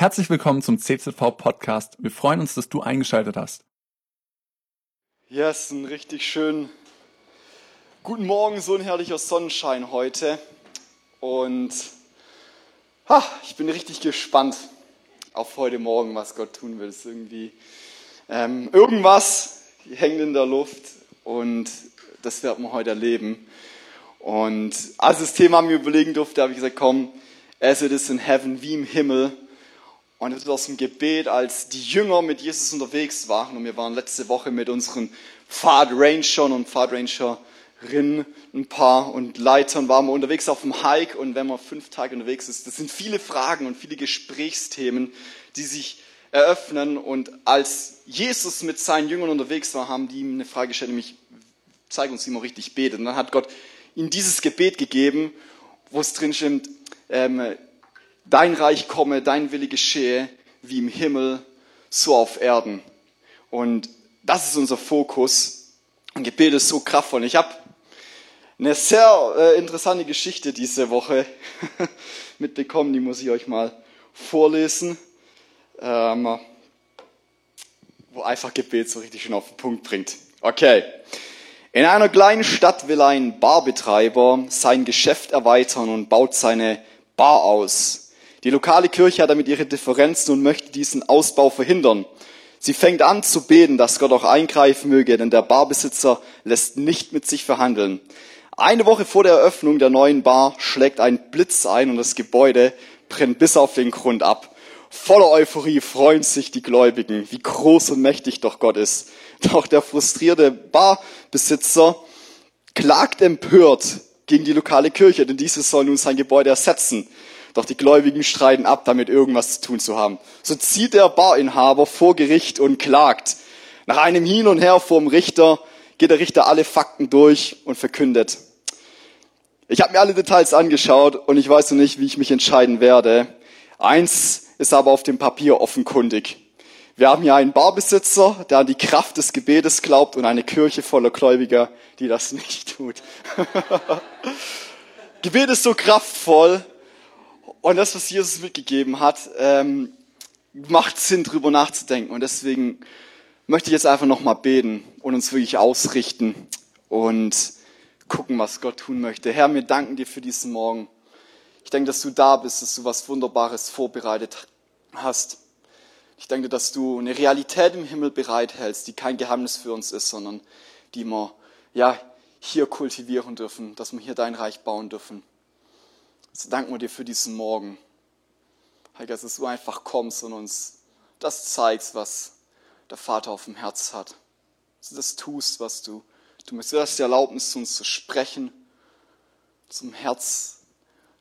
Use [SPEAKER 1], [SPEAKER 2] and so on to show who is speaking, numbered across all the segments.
[SPEAKER 1] Herzlich willkommen zum CZV Podcast. Wir freuen uns, dass du eingeschaltet hast.
[SPEAKER 2] Yes, ein richtig schön guten Morgen, so ein herrlicher Sonnenschein heute. Und ha, ich bin richtig gespannt auf heute Morgen, was Gott tun will. Es ist irgendwie ähm, irgendwas hängt in der Luft und das werden wir heute erleben. Und als das Thema mir überlegen durfte, habe ich gesagt, komm, as it is in heaven, wie im Himmel. Und das ist aus dem Gebet, als die Jünger mit Jesus unterwegs waren. Und wir waren letzte Woche mit unseren Pfadrangern und Pfadrangerinnen, ein paar und Leitern, waren wir unterwegs auf dem Hike. Und wenn man fünf Tage unterwegs ist, das sind viele Fragen und viele Gesprächsthemen, die sich eröffnen. Und als Jesus mit seinen Jüngern unterwegs war, haben die ihm eine Frage gestellt, nämlich, zeig uns, wie man richtig betet. Und dann hat Gott ihnen dieses Gebet gegeben, wo es drin stimmt, ähm, dein Reich komme, dein Wille geschehe, wie im Himmel, so auf Erden. Und das ist unser Fokus. Und Gebet ist so kraftvoll. Ich habe eine sehr äh, interessante Geschichte diese Woche mitbekommen, die muss ich euch mal vorlesen, ähm, wo einfach Gebet so richtig schön auf den Punkt bringt. Okay. In einer kleinen Stadt will ein Barbetreiber sein Geschäft erweitern und baut seine Bar aus. Die lokale Kirche hat damit ihre Differenzen und möchte diesen Ausbau verhindern. Sie fängt an zu beten, dass Gott auch eingreifen möge, denn der Barbesitzer lässt nicht mit sich verhandeln. Eine Woche vor der Eröffnung der neuen Bar schlägt ein Blitz ein und das Gebäude brennt bis auf den Grund ab. Voller Euphorie freuen sich die Gläubigen, wie groß und mächtig doch Gott ist. Doch der frustrierte Barbesitzer klagt empört gegen die lokale Kirche, denn diese soll nun sein Gebäude ersetzen. Doch die Gläubigen streiten ab, damit irgendwas zu tun zu haben. So zieht der Barinhaber vor Gericht und klagt. Nach einem Hin und Her vor dem Richter geht der Richter alle Fakten durch und verkündet. Ich habe mir alle Details angeschaut und ich weiß noch nicht, wie ich mich entscheiden werde. Eins ist aber auf dem Papier offenkundig. Wir haben hier einen Barbesitzer, der an die Kraft des Gebetes glaubt und eine Kirche voller Gläubiger, die das nicht tut. Gebet ist so kraftvoll, und das, was Jesus mitgegeben hat, ähm, macht Sinn, drüber nachzudenken. Und deswegen möchte ich jetzt einfach nochmal beten und uns wirklich ausrichten und gucken, was Gott tun möchte. Herr, wir danken dir für diesen Morgen. Ich denke, dass du da bist, dass du was Wunderbares vorbereitet hast. Ich denke, dass du eine Realität im Himmel bereithältst, die kein Geheimnis für uns ist, sondern die wir ja, hier kultivieren dürfen, dass wir hier dein Reich bauen dürfen. So danken wir dir für diesen Morgen. Heiliger, dass du einfach kommst und uns das zeigst, was der Vater auf dem Herz hat. Dass du das tust, was du, du möchtest. Du hast die Erlaubnis, zu uns zu sprechen, zum Herz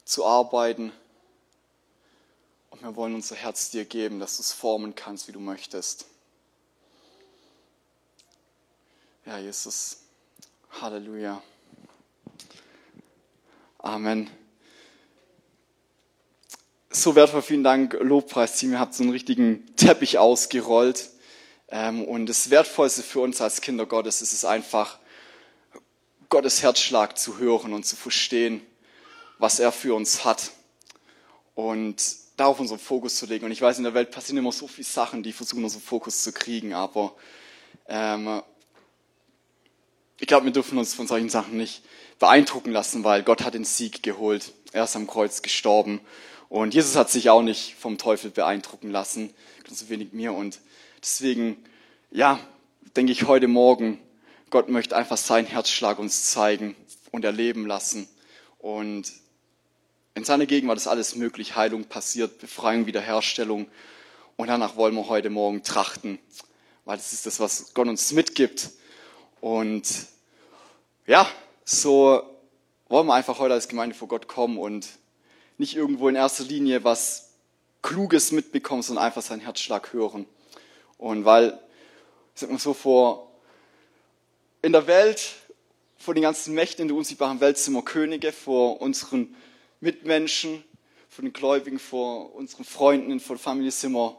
[SPEAKER 2] zu arbeiten. Und wir wollen unser Herz dir geben, dass du es formen kannst, wie du möchtest. Ja, Jesus. Halleluja. Amen so wertvoll. Vielen Dank, Lobpreisteam. Ihr habt so einen richtigen Teppich ausgerollt. Ähm, und das Wertvollste für uns als Kinder Gottes ist es einfach, Gottes Herzschlag zu hören und zu verstehen, was er für uns hat. Und darauf unseren Fokus zu legen. Und ich weiß, in der Welt passieren immer so viele Sachen, die versuchen, unseren Fokus zu kriegen. Aber ähm, ich glaube, wir dürfen uns von solchen Sachen nicht beeindrucken lassen, weil Gott hat den Sieg geholt. Er ist am Kreuz gestorben. Und Jesus hat sich auch nicht vom Teufel beeindrucken lassen, so wenig mir. Und deswegen, ja, denke ich heute Morgen, Gott möchte einfach seinen Herzschlag uns zeigen und erleben lassen. Und in seiner Gegenwart ist alles möglich. Heilung passiert, Befreiung, Wiederherstellung. Und danach wollen wir heute Morgen trachten, weil das ist das, was Gott uns mitgibt. Und ja, so wollen wir einfach heute als Gemeinde vor Gott kommen und nicht irgendwo in erster Linie was Kluges mitbekommen, sondern einfach seinen Herzschlag hören. Und weil, sag mal so, vor, in der Welt, vor den ganzen Mächten in der unsichtbaren Welt sind wir Könige, vor unseren Mitmenschen, vor den Gläubigen, vor unseren Freunden, vor der Familie sind wir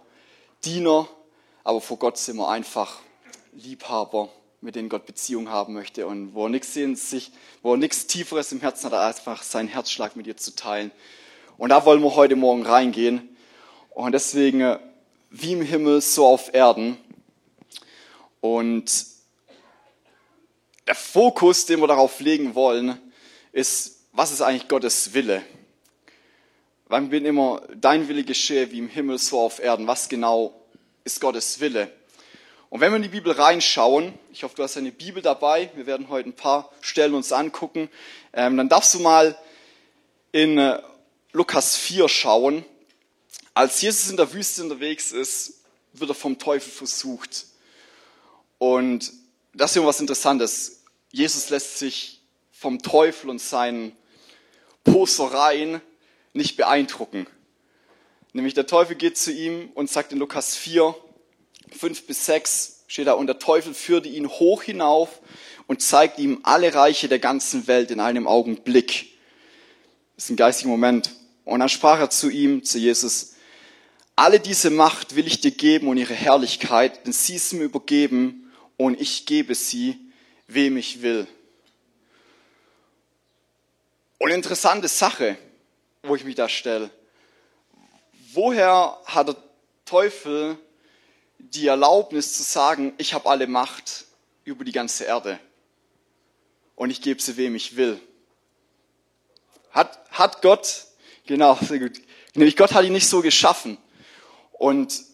[SPEAKER 2] Diener, aber vor Gott sind wir einfach Liebhaber, mit denen Gott Beziehung haben möchte und wo er nichts sehen sich, wo er nichts Tieferes im Herzen hat, als einfach seinen Herzschlag mit dir zu teilen und da wollen wir heute Morgen reingehen. Und deswegen, äh, wie im Himmel, so auf Erden. Und der Fokus, den wir darauf legen wollen, ist, was ist eigentlich Gottes Wille? Wir bin immer, dein Wille geschehe wie im Himmel, so auf Erden. Was genau ist Gottes Wille? Und wenn wir in die Bibel reinschauen, ich hoffe, du hast eine Bibel dabei, wir werden heute ein paar Stellen uns angucken, ähm, dann darfst du mal in äh, Lukas 4 schauen. Als Jesus in der Wüste unterwegs ist, wird er vom Teufel versucht. Und das ist immer was Interessantes. Jesus lässt sich vom Teufel und seinen Posereien nicht beeindrucken. Nämlich der Teufel geht zu ihm und sagt in Lukas 4, 5 bis 6 steht da, und der Teufel führte ihn hoch hinauf und zeigte ihm alle Reiche der ganzen Welt in einem Augenblick. Das ist ein geistiger Moment. Und dann sprach er zu ihm, zu Jesus, alle diese Macht will ich dir geben und ihre Herrlichkeit, denn sie ist mir übergeben und ich gebe sie wem ich will. Und interessante Sache, wo ich mich da stelle. Woher hat der Teufel die Erlaubnis zu sagen, ich habe alle Macht über die ganze Erde und ich gebe sie wem ich will? Hat, hat Gott, genau, sehr gut. Nämlich Gott hat ihn nicht so geschaffen. Und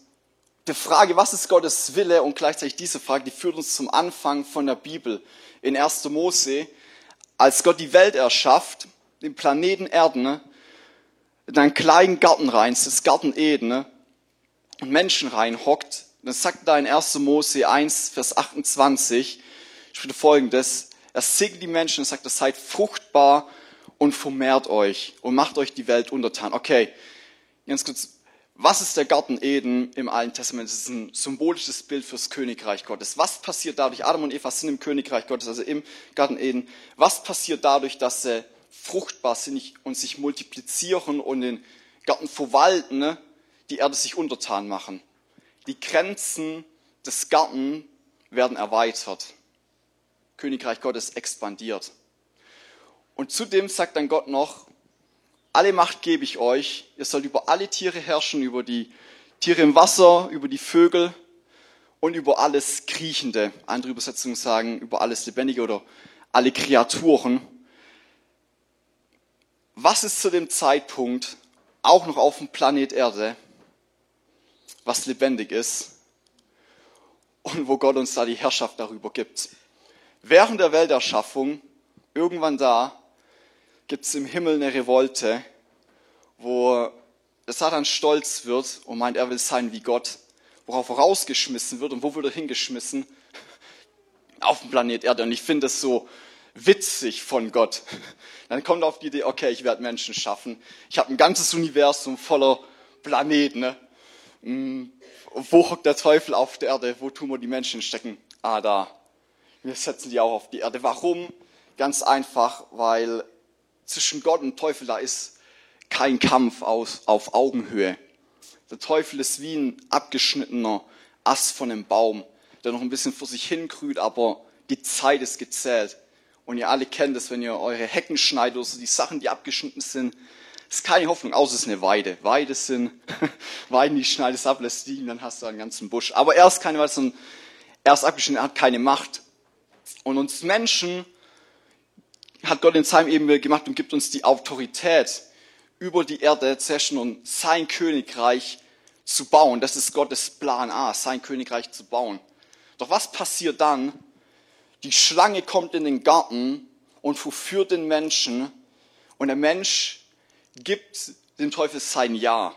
[SPEAKER 2] die Frage, was ist Gottes Wille und gleichzeitig diese Frage, die führt uns zum Anfang von der Bibel in 1. Mose, als Gott die Welt erschafft, den Planeten Erden, ne, in einen kleinen Garten rein, das Garten Eden, ne, und Menschen reinhockt, dann sagt da in 1. Mose 1, Vers 28, steht folgendes, er segnet die Menschen und sagt, seid fruchtbar und vermehrt euch und macht euch die Welt untertan. Okay, ganz kurz, was ist der Garten Eden im Alten Testament? Das ist ein symbolisches Bild fürs Königreich Gottes. Was passiert dadurch? Adam und Eva sind im Königreich Gottes, also im Garten Eden. Was passiert dadurch, dass sie fruchtbar sind und sich multiplizieren und den Garten verwalten, ne? die Erde sich untertan machen? Die Grenzen des Garten werden erweitert. Königreich Gottes expandiert. Und zudem sagt dann Gott noch, alle Macht gebe ich euch. Ihr sollt über alle Tiere herrschen, über die Tiere im Wasser, über die Vögel und über alles Kriechende. Andere Übersetzungen sagen über alles Lebendige oder alle Kreaturen. Was ist zu dem Zeitpunkt auch noch auf dem Planet Erde, was lebendig ist und wo Gott uns da die Herrschaft darüber gibt? Während der Welterschaffung, irgendwann da, gibt es im Himmel eine Revolte, wo der Satan stolz wird und meint, er will sein wie Gott, worauf er rausgeschmissen wird. Und wo wird er hingeschmissen? Auf dem Planet Erde. Und ich finde das so witzig von Gott. Dann kommt er auf die Idee, okay, ich werde Menschen schaffen. Ich habe ein ganzes Universum voller Planeten. Ne? Hm, wo hockt der Teufel auf der Erde? Wo tun wir die Menschen stecken? Ah, da. Wir setzen die auch auf die Erde. Warum? Ganz einfach, weil zwischen Gott und Teufel da ist kein Kampf aus, auf Augenhöhe. Der Teufel ist wie ein abgeschnittener Ast von einem Baum, der noch ein bisschen vor sich hingrüht, aber die Zeit ist gezählt. Und ihr alle kennt es, wenn ihr eure Hecken schneidet oder so, die Sachen, die abgeschnitten sind, ist keine Hoffnung, außer es ist eine Weide. Weide sind Weiden, die schneidest ab, lässt liegen, dann hast du einen ganzen Busch. Aber er ist keine Weide, sondern er ist abgeschnitten, er hat keine Macht. Und uns Menschen hat Gott in seinem Ebenbild gemacht und gibt uns die Autorität, über die Erde zu herrschen und sein Königreich zu bauen. Das ist Gottes Plan A, sein Königreich zu bauen. Doch was passiert dann? Die Schlange kommt in den Garten und verführt den Menschen und der Mensch gibt dem Teufel sein Ja.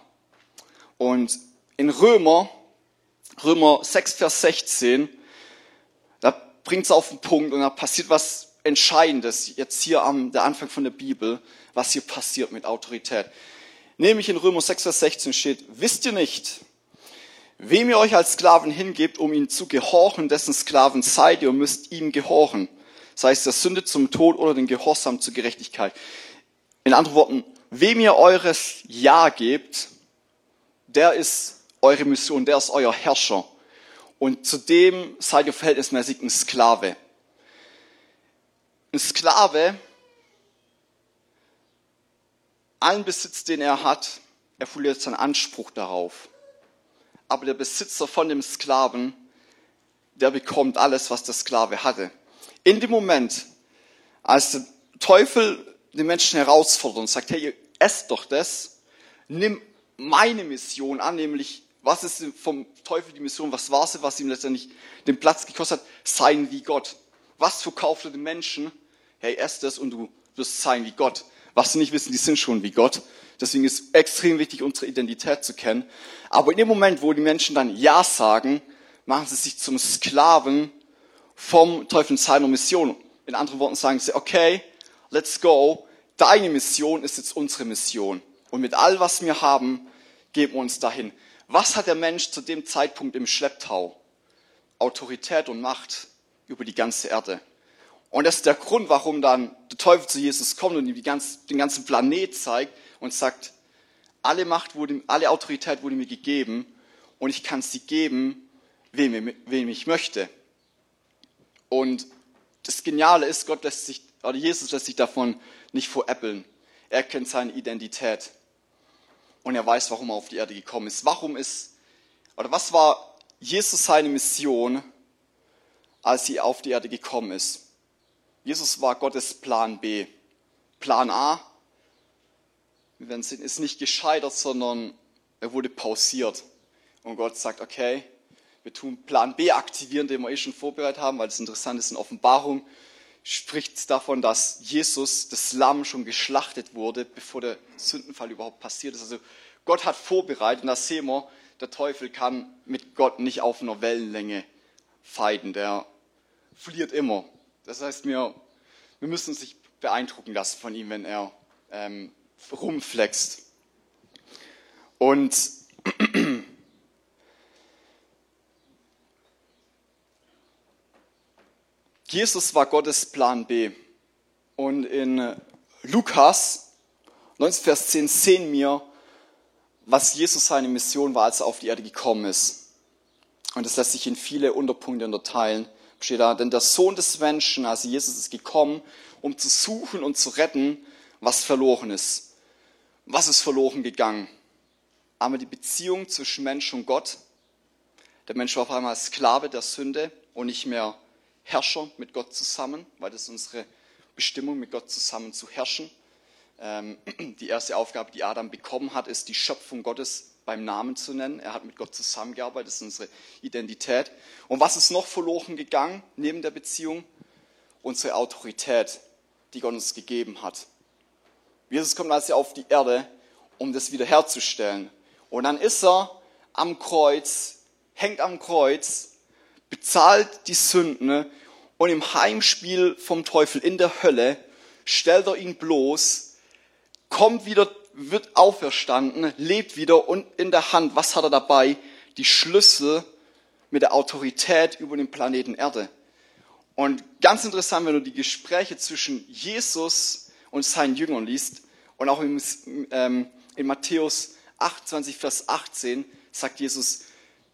[SPEAKER 2] Und in Römer, Römer 6, Vers 16, da bringt es auf den Punkt und da passiert was Entscheidendes jetzt hier am der Anfang von der Bibel, was hier passiert mit Autorität. Nämlich in Römer 6, Vers 16 steht, wisst ihr nicht, wem ihr euch als Sklaven hingebt, um ihn zu gehorchen, dessen Sklaven seid ihr und müsst ihm gehorchen. Sei es der Sünde zum Tod oder den Gehorsam zur Gerechtigkeit. In anderen Worten, wem ihr eures Ja gebt, der ist eure Mission, der ist euer Herrscher. Und zudem seid ihr verhältnismäßig ein Sklave. Ein Sklave, allen Besitz, den er hat, er verliert seinen Anspruch darauf. Aber der Besitzer von dem Sklaven, der bekommt alles, was der Sklave hatte. In dem Moment, als der Teufel den Menschen herausfordert und sagt, hey, esst doch das, nimm meine Mission an, nämlich was ist vom Teufel die Mission? Was war sie, was ihm letztendlich den Platz gekostet hat? Sein wie Gott. Was verkauft er den Menschen? Hey, ess das und du wirst sein wie Gott. Was sie nicht wissen, die sind schon wie Gott. Deswegen ist extrem wichtig, unsere Identität zu kennen. Aber in dem Moment, wo die Menschen dann Ja sagen, machen sie sich zum Sklaven vom Teufel und seiner Mission. In anderen Worten sagen sie, okay, let's go. Deine Mission ist jetzt unsere Mission. Und mit all, was wir haben, geben wir uns dahin. Was hat der Mensch zu dem Zeitpunkt im Schlepptau? Autorität und Macht über die ganze Erde. Und das ist der Grund, warum dann der Teufel zu Jesus kommt und ihm ganz, den ganzen Planet zeigt und sagt, alle Macht wurde, alle Autorität wurde mir gegeben und ich kann sie geben, wem, wem ich möchte. Und das Geniale ist, Gott lässt sich, oder Jesus lässt sich davon nicht veräppeln. Er kennt seine Identität und er weiß, warum er auf die Erde gekommen ist. Warum ist, oder was war Jesus seine Mission, als er auf die Erde gekommen ist? Jesus war Gottes Plan B. Plan A, wir werden sehen, ist nicht gescheitert, sondern er wurde pausiert. Und Gott sagt, okay, wir tun Plan B aktivieren, den wir eh schon vorbereitet haben, weil das interessant ist in Offenbarung spricht davon, dass Jesus, das Lamm, schon geschlachtet wurde, bevor der Sündenfall überhaupt passiert ist. Also Gott hat vorbereitet und das sehen wir, der Teufel kann mit Gott nicht auf einer Wellenlänge feiden, der verliert immer. Das heißt, wir, wir müssen uns nicht beeindrucken lassen von ihm, wenn er ähm, rumflext. Und Jesus war Gottes Plan B. Und in Lukas 19, Vers 10 sehen wir, was Jesus seine Mission war, als er auf die Erde gekommen ist. Und das lässt sich in viele Unterpunkte unterteilen. Steht da, denn der Sohn des Menschen, also Jesus ist gekommen, um zu suchen und zu retten, was verloren ist. Was ist verloren gegangen? Einmal die Beziehung zwischen Mensch und Gott. Der Mensch war auf einmal Sklave der Sünde und nicht mehr Herrscher mit Gott zusammen, weil das ist unsere Bestimmung, mit Gott zusammen zu herrschen. Ähm, die erste Aufgabe, die Adam bekommen hat, ist die Schöpfung Gottes beim Namen zu nennen. Er hat mit Gott zusammengearbeitet, das ist unsere Identität. Und was ist noch verloren gegangen neben der Beziehung? Unsere Autorität, die Gott uns gegeben hat. Jesus kommt also auf die Erde, um das wiederherzustellen. Und dann ist er am Kreuz, hängt am Kreuz bezahlt die Sünden und im Heimspiel vom Teufel in der Hölle stellt er ihn bloß, kommt wieder, wird auferstanden, lebt wieder und in der Hand, was hat er dabei? Die Schlüssel mit der Autorität über den Planeten Erde. Und ganz interessant, wenn du die Gespräche zwischen Jesus und seinen Jüngern liest und auch in, ähm, in Matthäus 28, Vers 18 sagt Jesus,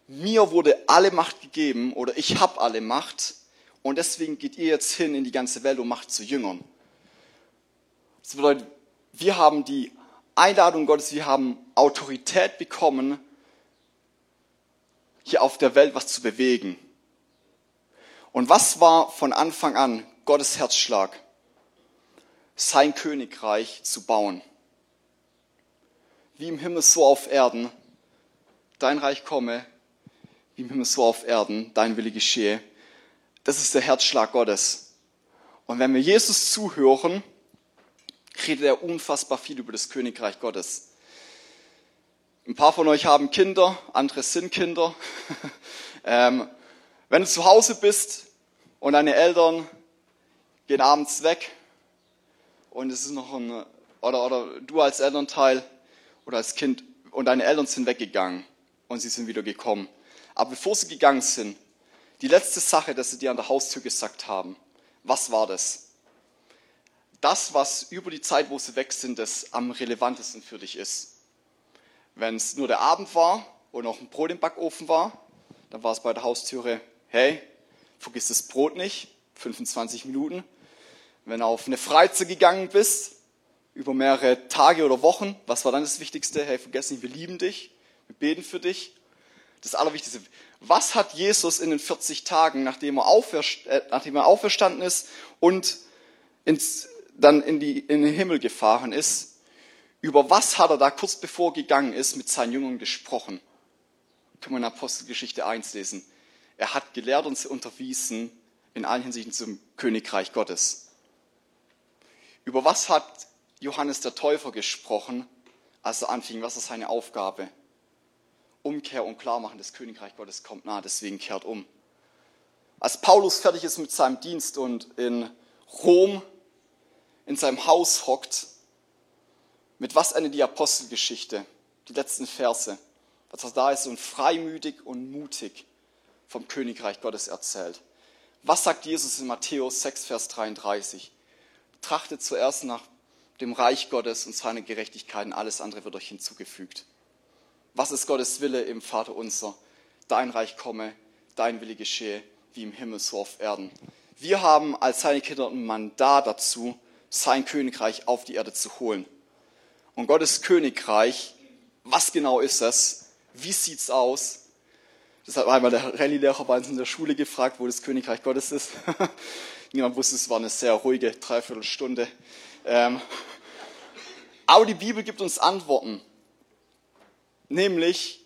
[SPEAKER 2] mir wurde alle Macht gegeben oder ich habe alle Macht und deswegen geht ihr jetzt hin in die ganze Welt und macht zu Jüngern. Das bedeutet, wir haben die Einladung Gottes, wir haben Autorität bekommen, hier auf der Welt was zu bewegen. Und was war von Anfang an Gottes Herzschlag? Sein Königreich zu bauen. Wie im Himmel so auf Erden. Dein Reich komme, wie im Himmel so auf Erden, dein Wille geschehe. Das ist der Herzschlag Gottes. Und wenn wir Jesus zuhören, redet er unfassbar viel über das Königreich Gottes. Ein paar von euch haben Kinder, andere sind Kinder. ähm, wenn du zu Hause bist und deine Eltern gehen abends weg und es ist noch ein, oder, oder du als Elternteil oder als Kind und deine Eltern sind weggegangen und sie sind wieder gekommen aber bevor sie gegangen sind, die letzte Sache, dass sie dir an der Haustür gesagt haben, was war das? Das, was über die Zeit, wo sie weg sind, das am relevantesten für dich ist. Wenn es nur der Abend war und noch ein Brot im Backofen war, dann war es bei der Haustüre, hey, vergiss das Brot nicht, 25 Minuten. Wenn du auf eine Freizeit gegangen bist, über mehrere Tage oder Wochen. Was war dann das Wichtigste? Hey, vergiss nicht, wir lieben dich, wir beten für dich. Das Allerwichtigste. Was hat Jesus in den 40 Tagen, er, äh, nachdem er auferstanden ist und ins, dann in, die, in den Himmel gefahren ist, über was hat er da kurz bevor gegangen ist mit seinen Jüngern gesprochen? Können wir in Apostelgeschichte 1 lesen. Er hat gelehrt und sie unterwiesen in allen Hinsichten zum Königreich Gottes. Über was hat Johannes der Täufer gesprochen, als er anfing? Was ist seine Aufgabe? Umkehr und Klarmachen, das Königreich Gottes kommt nahe, deswegen kehrt um. Als Paulus fertig ist mit seinem Dienst und in Rom in seinem Haus hockt, mit was endet die Apostelgeschichte, die letzten Verse, dass er da ist und freimütig und mutig vom Königreich Gottes erzählt. Was sagt Jesus in Matthäus 6, Vers 33? Trachtet zuerst nach dem Reich Gottes und seiner Gerechtigkeit und alles andere wird euch hinzugefügt. Was ist Gottes Wille im Vater unser? Dein Reich komme, dein Wille geschehe, wie im Himmel so auf Erden. Wir haben als seine Kinder ein Mandat dazu, sein Königreich auf die Erde zu holen. Und Gottes Königreich, was genau ist das? Wie sieht's aus? Das hat einmal der Rallye-Lehrer bei uns in der Schule gefragt, wo das Königreich Gottes ist. Niemand wusste, es war eine sehr ruhige Dreiviertelstunde. Ähm, aber die Bibel gibt uns Antworten. Nämlich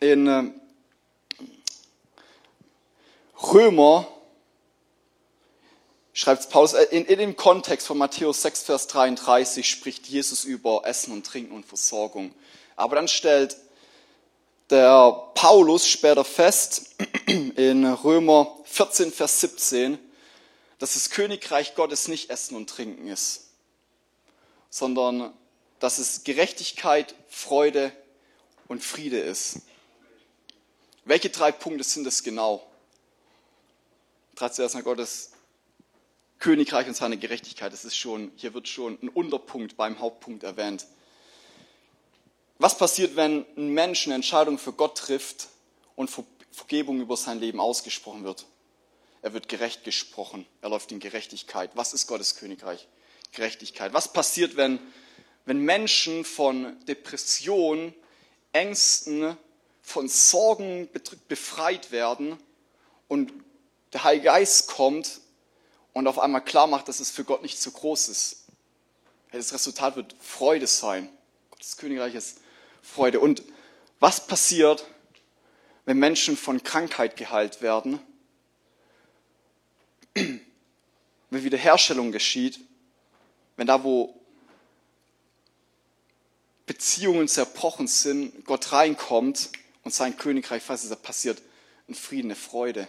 [SPEAKER 2] in ähm, Römer schreibt Paulus, äh, in, in dem Kontext von Matthäus 6, Vers 33 spricht Jesus über Essen und Trinken und Versorgung. Aber dann stellt der Paulus später fest, in Römer 14, Vers 17, dass das Königreich Gottes nicht Essen und Trinken ist, sondern dass es Gerechtigkeit, Freude und Friede ist. Welche drei Punkte sind es genau? Trat zuerst nach Gottes Königreich und seine Gerechtigkeit. Das ist schon, hier wird schon ein Unterpunkt beim Hauptpunkt erwähnt. Was passiert, wenn ein Mensch eine Entscheidung für Gott trifft und Vergebung über sein Leben ausgesprochen wird? Er wird gerecht gesprochen. Er läuft in Gerechtigkeit. Was ist Gottes Königreich? Gerechtigkeit. Was passiert, wenn, wenn Menschen von Depression, Ängsten, von Sorgen befreit werden und der Heilige Geist kommt und auf einmal klar macht, dass es für Gott nicht zu groß ist. Das Resultat wird Freude sein. Gottes Königreich ist Freude. Und was passiert, wenn Menschen von Krankheit geheilt werden? Wenn Wiederherstellung geschieht, wenn da, wo Beziehungen zerbrochen sind, Gott reinkommt und sein Königreich, was ist da passiert? Ein Frieden, eine Freude.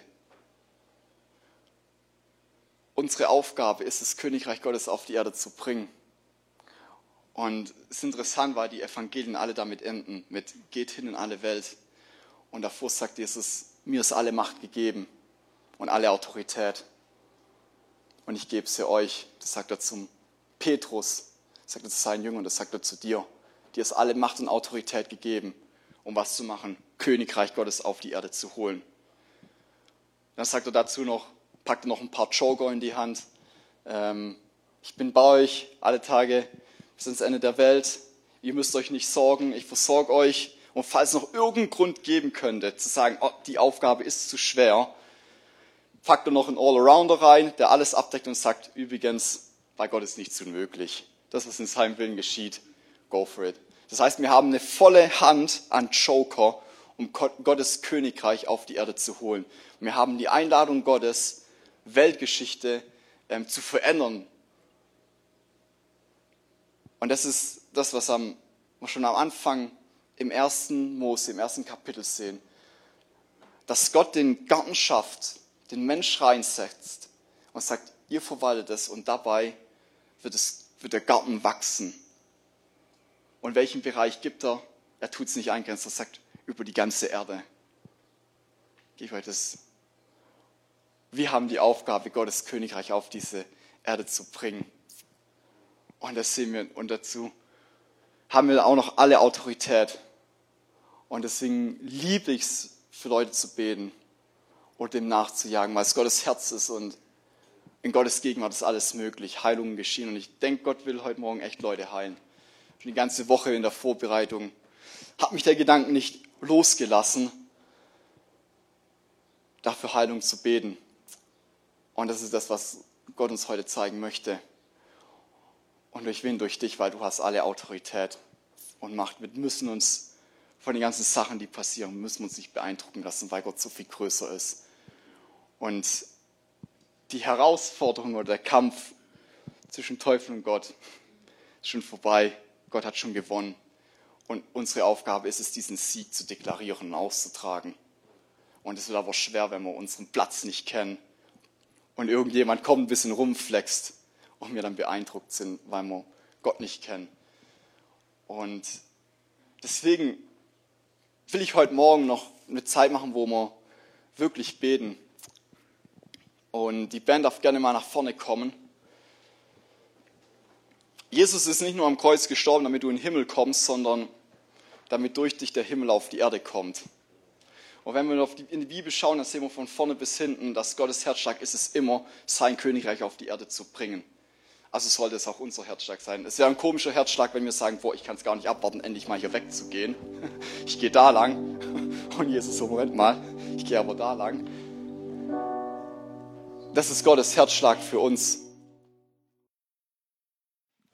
[SPEAKER 2] Unsere Aufgabe ist es, Königreich Gottes auf die Erde zu bringen. Und es ist interessant, weil die Evangelien alle damit enden, mit geht hin in alle Welt. Und davor sagt Jesus, mir ist alle Macht gegeben und alle Autorität. Und ich gebe sie euch. Das sagt er zum Petrus, das sagt er zu seinen Jüngern, das sagt er zu dir. Dir ist alle Macht und Autorität gegeben, um was zu machen, Königreich Gottes auf die Erde zu holen. Dann sagt er dazu noch, packte noch ein paar Joker in die Hand. Ähm, ich bin bei euch alle Tage bis ans Ende der Welt. Ihr müsst euch nicht sorgen, ich versorge euch. Und falls noch irgendeinen Grund geben könnte, zu sagen, oh, die Aufgabe ist zu schwer, packt er noch einen Allrounder rein, der alles abdeckt und sagt, übrigens, bei Gott ist nichts unmöglich. Das, was in seinem Willen geschieht, go for it. Das heißt, wir haben eine volle Hand an Joker, um Gottes Königreich auf die Erde zu holen. Wir haben die Einladung Gottes, Weltgeschichte ähm, zu verändern. Und das ist das, was am, wir schon am Anfang im ersten Mose, im ersten Kapitel sehen. Dass Gott den Garten schafft, den Mensch reinsetzt und sagt, ihr verwaltet es und dabei wird, es, wird der Garten wachsen. Und welchen Bereich gibt er? Er tut es nicht eingrenzen, er sagt über die ganze Erde. Gib euch das wir haben die Aufgabe, Gottes Königreich auf diese Erde zu bringen. Und das sehen wir. Und dazu haben wir auch noch alle Autorität. Und deswegen liebe ich es, für Leute zu beten und dem nachzujagen, weil es Gottes Herz ist und in Gottes Gegenwart ist alles möglich. Heilungen geschehen. Und ich denke, Gott will heute Morgen echt Leute heilen. Schon die ganze Woche in der Vorbereitung hat mich der Gedanke nicht losgelassen, dafür Heilung zu beten. Und das ist das, was Gott uns heute zeigen möchte. Und durch wen? Durch dich, weil du hast alle Autorität und Macht. Wir müssen uns von den ganzen Sachen, die passieren, müssen uns nicht beeindrucken lassen, weil Gott so viel größer ist. Und die Herausforderung oder der Kampf zwischen Teufel und Gott ist schon vorbei. Gott hat schon gewonnen. Und unsere Aufgabe ist es, diesen Sieg zu deklarieren und auszutragen. Und es wird aber schwer, wenn wir unseren Platz nicht kennen und irgendjemand kommt, ein bisschen rumflext und wir dann beeindruckt sind, weil wir Gott nicht kennen. Und deswegen will ich heute Morgen noch eine Zeit machen, wo wir wirklich beten. Und die Band darf gerne mal nach vorne kommen. Jesus ist nicht nur am Kreuz gestorben, damit du in den Himmel kommst, sondern damit durch dich der Himmel auf die Erde kommt. Und wenn wir in die Bibel schauen, dann sehen wir von vorne bis hinten, dass Gottes Herzschlag ist es immer, sein Königreich auf die Erde zu bringen. Also sollte es auch unser Herzschlag sein. Es wäre ein komischer Herzschlag, wenn wir sagen, boah, ich kann es gar nicht abwarten, endlich mal hier wegzugehen. Ich gehe da lang. Und Jesus so, Moment mal, ich gehe aber da lang. Das ist Gottes Herzschlag für uns.